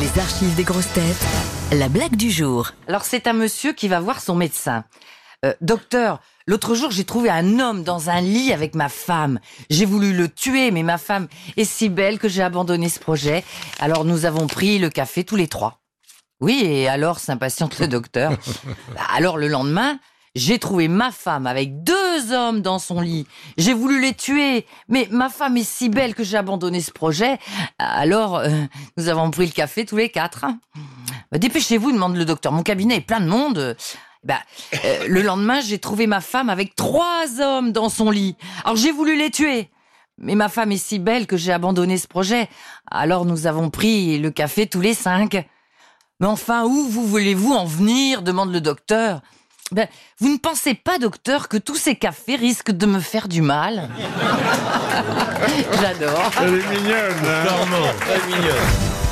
Les archives des grosses têtes. La blague du jour. Alors c'est un monsieur qui va voir son médecin. Euh, docteur, l'autre jour j'ai trouvé un homme dans un lit avec ma femme. J'ai voulu le tuer, mais ma femme est si belle que j'ai abandonné ce projet. Alors nous avons pris le café tous les trois. Oui, et alors s'impatiente le docteur. Alors le lendemain, j'ai trouvé ma femme avec deux hommes dans son lit. J'ai voulu les tuer, mais ma femme est si belle que j'ai abandonné ce projet. Alors, euh, nous avons pris le café tous les quatre. Bah, Dépêchez-vous, demande le docteur. Mon cabinet est plein de monde. Bah, le lendemain, j'ai trouvé ma femme avec trois hommes dans son lit. Alors j'ai voulu les tuer. Mais ma femme est si belle que j'ai abandonné ce projet. Alors nous avons pris le café tous les cinq. Mais enfin, où vous voulez-vous en venir demande le docteur. Ben, vous ne pensez pas, docteur, que tous ces cafés risquent de me faire du mal? J'adore. Elle est mignonne, hein? Charmant, très mignonne.